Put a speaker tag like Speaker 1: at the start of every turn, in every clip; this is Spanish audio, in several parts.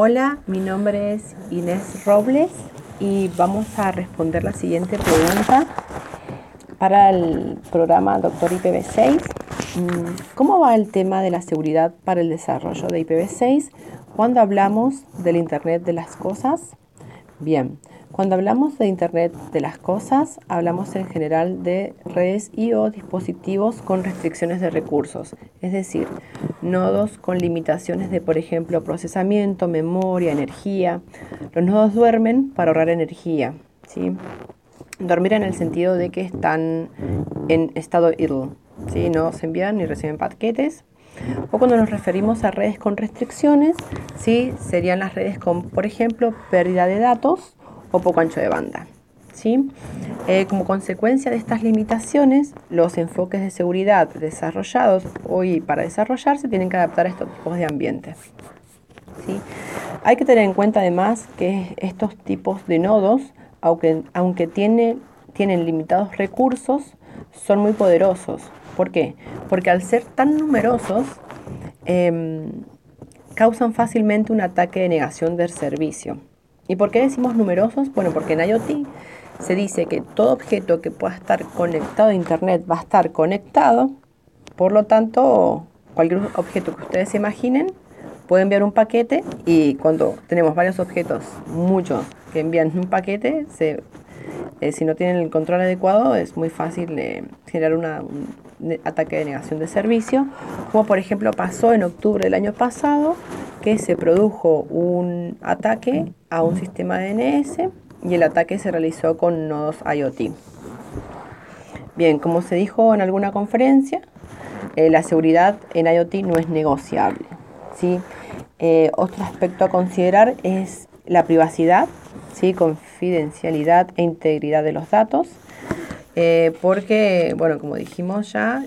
Speaker 1: Hola, mi nombre es Inés Robles y vamos a responder la siguiente pregunta para el programa Doctor IPv6. Mm, ¿Cómo va el tema de la seguridad para el desarrollo de IPv6 cuando hablamos del Internet de las Cosas? Bien, cuando hablamos de Internet de las Cosas, hablamos en general de redes y o dispositivos con restricciones de recursos, es decir, nodos con limitaciones de, por ejemplo, procesamiento, memoria, energía. Los nodos duermen para ahorrar energía. ¿sí? Dormir en el sentido de que están en estado idle, ¿sí? no se envían ni reciben paquetes. O cuando nos referimos a redes con restricciones, ¿sí? serían las redes con, por ejemplo, pérdida de datos o poco ancho de banda. ¿sí? Eh, como consecuencia de estas limitaciones, los enfoques de seguridad desarrollados hoy para desarrollarse tienen que adaptar a estos tipos de ambientes. ¿sí? Hay que tener en cuenta además que estos tipos de nodos, aunque, aunque tiene, tienen limitados recursos, son muy poderosos. ¿Por qué? Porque al ser tan numerosos, em, causan fácilmente un ataque de negación del servicio. ¿Y por qué decimos numerosos? Bueno, porque en IoT se dice que todo objeto que pueda estar conectado a Internet va a estar conectado, por lo tanto, cualquier objeto que ustedes se imaginen puede enviar un paquete y cuando tenemos varios objetos, muchos que envían un paquete, eh, si no tienen el control adecuado es muy fácil eh, generar un ataque de negación de servicio, como por ejemplo pasó en octubre del año pasado, se produjo un ataque a un sistema DNS y el ataque se realizó con nodos IoT. Bien, como se dijo en alguna conferencia, eh, la seguridad en IoT no es negociable. ¿sí? Eh, otro aspecto a considerar es la privacidad, ¿sí? confidencialidad e integridad de los datos, eh, porque, bueno, como dijimos ya,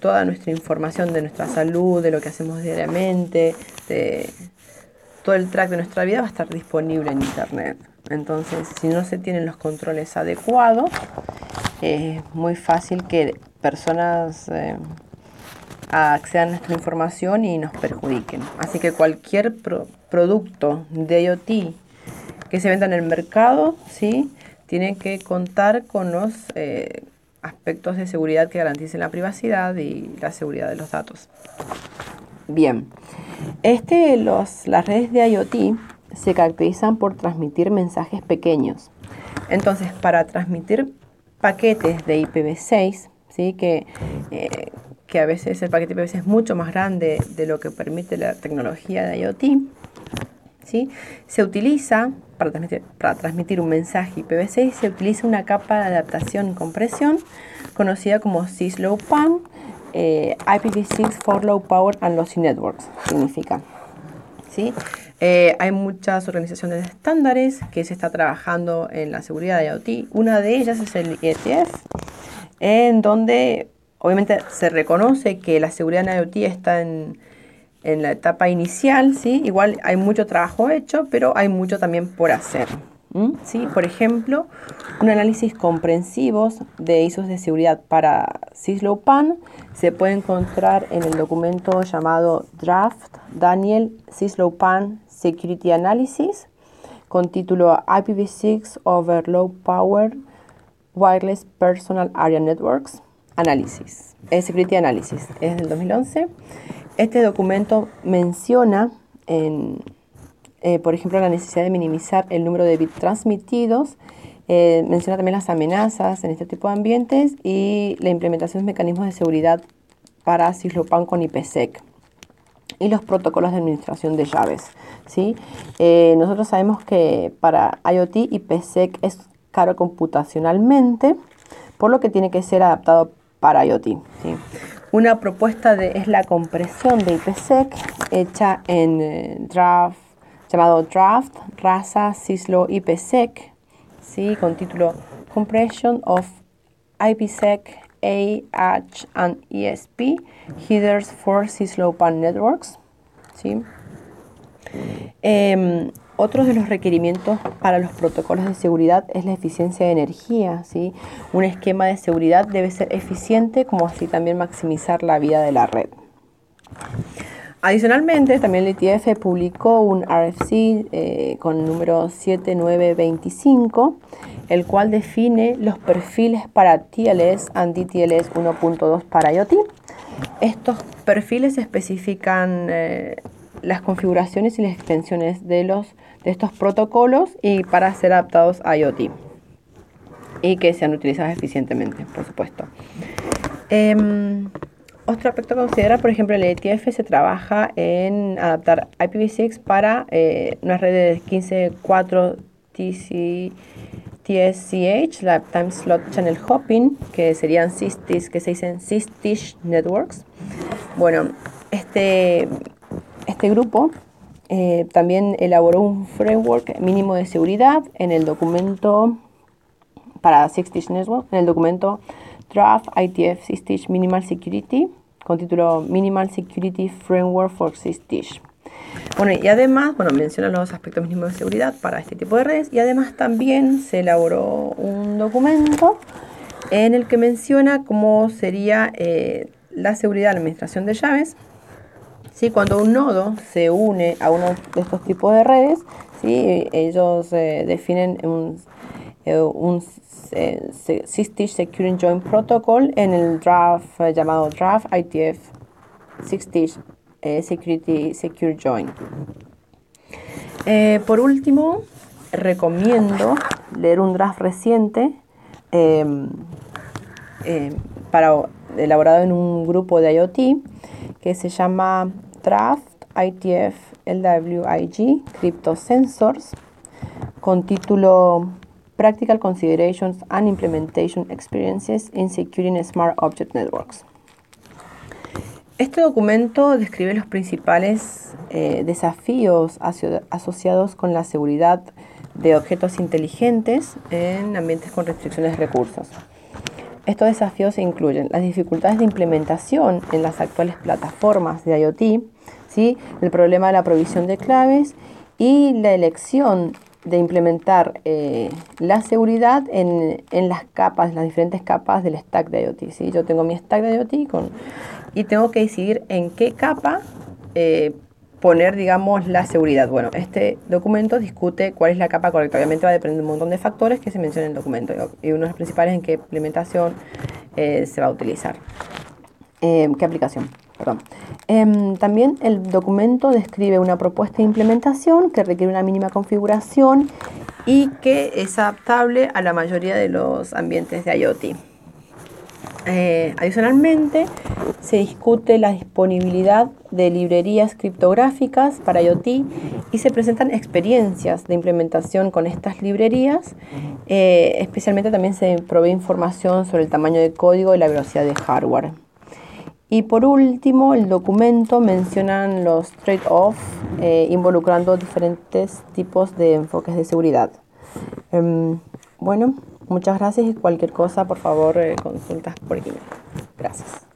Speaker 1: toda nuestra información de nuestra salud, de lo que hacemos diariamente, de todo el track de nuestra vida va a estar disponible en Internet. Entonces, si no se tienen los controles adecuados, es muy fácil que personas eh, accedan a nuestra información y nos perjudiquen. Así que cualquier producto de IoT que se venda en el mercado, ¿sí? tiene que contar con los eh, aspectos de seguridad que garanticen la privacidad y la seguridad de los datos. Bien, este, los, las redes de IoT se caracterizan por transmitir mensajes pequeños. Entonces, para transmitir paquetes de IPv6, ¿sí? que, eh, que a veces el paquete IPv6 es mucho más grande de lo que permite la tecnología de IoT, ¿sí? se utiliza, para transmitir, para transmitir un mensaje IPv6, se utiliza una capa de adaptación y compresión conocida como SysLow-PAN, eh, IPv6 for Low Power and Lossy Networks, significa. ¿sí? Eh, hay muchas organizaciones de estándares que se está trabajando en la seguridad de IoT. Una de ellas es el ETF, en donde obviamente se reconoce que la seguridad en IoT está en, en la etapa inicial, ¿sí? Igual hay mucho trabajo hecho, pero hay mucho también por hacer. ¿Sí? Por ejemplo, un análisis comprensivo de ISOs de seguridad para SysLow-PAN se puede encontrar en el documento llamado Draft Daniel SysLow-PAN Security Analysis con título IPv6 over Low Power Wireless Personal Area Networks Analysis, eh, Security Analysis, es del 2011. Este documento menciona en, eh, por ejemplo, la necesidad de minimizar el número de bits transmitidos, eh, menciona también las amenazas en este tipo de ambientes y la implementación de mecanismos de seguridad para Syslopan con IPsec y los protocolos de administración de llaves. ¿sí? Eh, nosotros sabemos que para IoT IPsec es caro computacionalmente, por lo que tiene que ser adaptado para IoT. ¿sí? Una propuesta de, es la compresión de IPsec hecha en draft, llamado Draft Rasa Syslo IPsec, ¿sí? con título Compression of IPsec AH and ESP headers for Syslopan networks. ¿sí? Eh, otro de los requerimientos para los protocolos de seguridad es la eficiencia de energía. ¿sí? Un esquema de seguridad debe ser eficiente como así también maximizar la vida de la red. Adicionalmente, también el ITF publicó un RFC eh, con número 7925, el cual define los perfiles para TLS and DTLS 1.2 para IoT. Estos perfiles especifican eh, las configuraciones y las extensiones de, los, de estos protocolos y para ser adaptados a IoT y que sean utilizados eficientemente, por supuesto. Em, otro aspecto a considerar, por ejemplo, el ETF se trabaja en adaptar IPv6 para eh, una red de 15.4 TSCH, la Slot Channel Hopping, que serían SysTish, que se dicen SysTish Networks. Bueno, este, este grupo eh, también elaboró un framework mínimo de seguridad en el documento para SysTish Network, en el documento Draft ITF SysTish Minimal Security con título Minimal Security Framework for SysTish. Bueno, y además, bueno, menciona los aspectos mínimos de seguridad para este tipo de redes y además también se elaboró un documento en el que menciona cómo sería eh, la seguridad de la administración de llaves. ¿Sí? Cuando un nodo se une a uno de estos tipos de redes, ¿sí? ellos eh, definen un, eh, un eh, Secure Join Protocol en el draft eh, llamado Draft ITF eh, Security Secure Join. por último, recomiendo leer un draft reciente em, em, elaborado en un grupo de IoT que se llama Draft ITF LWIG Crypto Sensors con título Practical Considerations and Implementation Experiences in Securing Smart Object Networks. Este documento describe los principales eh, desafíos asociados con la seguridad de objetos inteligentes en ambientes con restricciones de recursos. Estos desafíos incluyen las dificultades de implementación en las actuales plataformas de IoT, ¿sí? el problema de la provisión de claves y la elección de implementar eh, la seguridad en, las capas, las diferentes capas del stack de IoT. ¿sí? Yo tengo mi stack de IoT con, y tengo que decidir en qué capa eh, poner, digamos, la seguridad. Bueno, este documento discute cuál es la capa correcta. Obviamente va a depender de un montón de factores que se mencionan en el documento y uno de los principales en qué implementación eh, se va a utilizar. qué aplicación. Perdón. Em, también el documento describe una propuesta de implementación que requiere una mínima configuración y que es adaptable a la mayoría de los ambientes de IoT. Eh, adicionalmente, se discute la disponibilidad de librerías criptográficas para IoT y se presentan experiencias de implementación con estas librerías. Eh, especialmente también se provee información sobre el tamaño de código y la velocidad de hardware. Y por último, el documento menciona los trade-offs eh, involucrando diferentes tipos de enfoques de seguridad. Em, bueno, muchas gracias y cualquier cosa, por favor, eh, consultas por email. Gracias.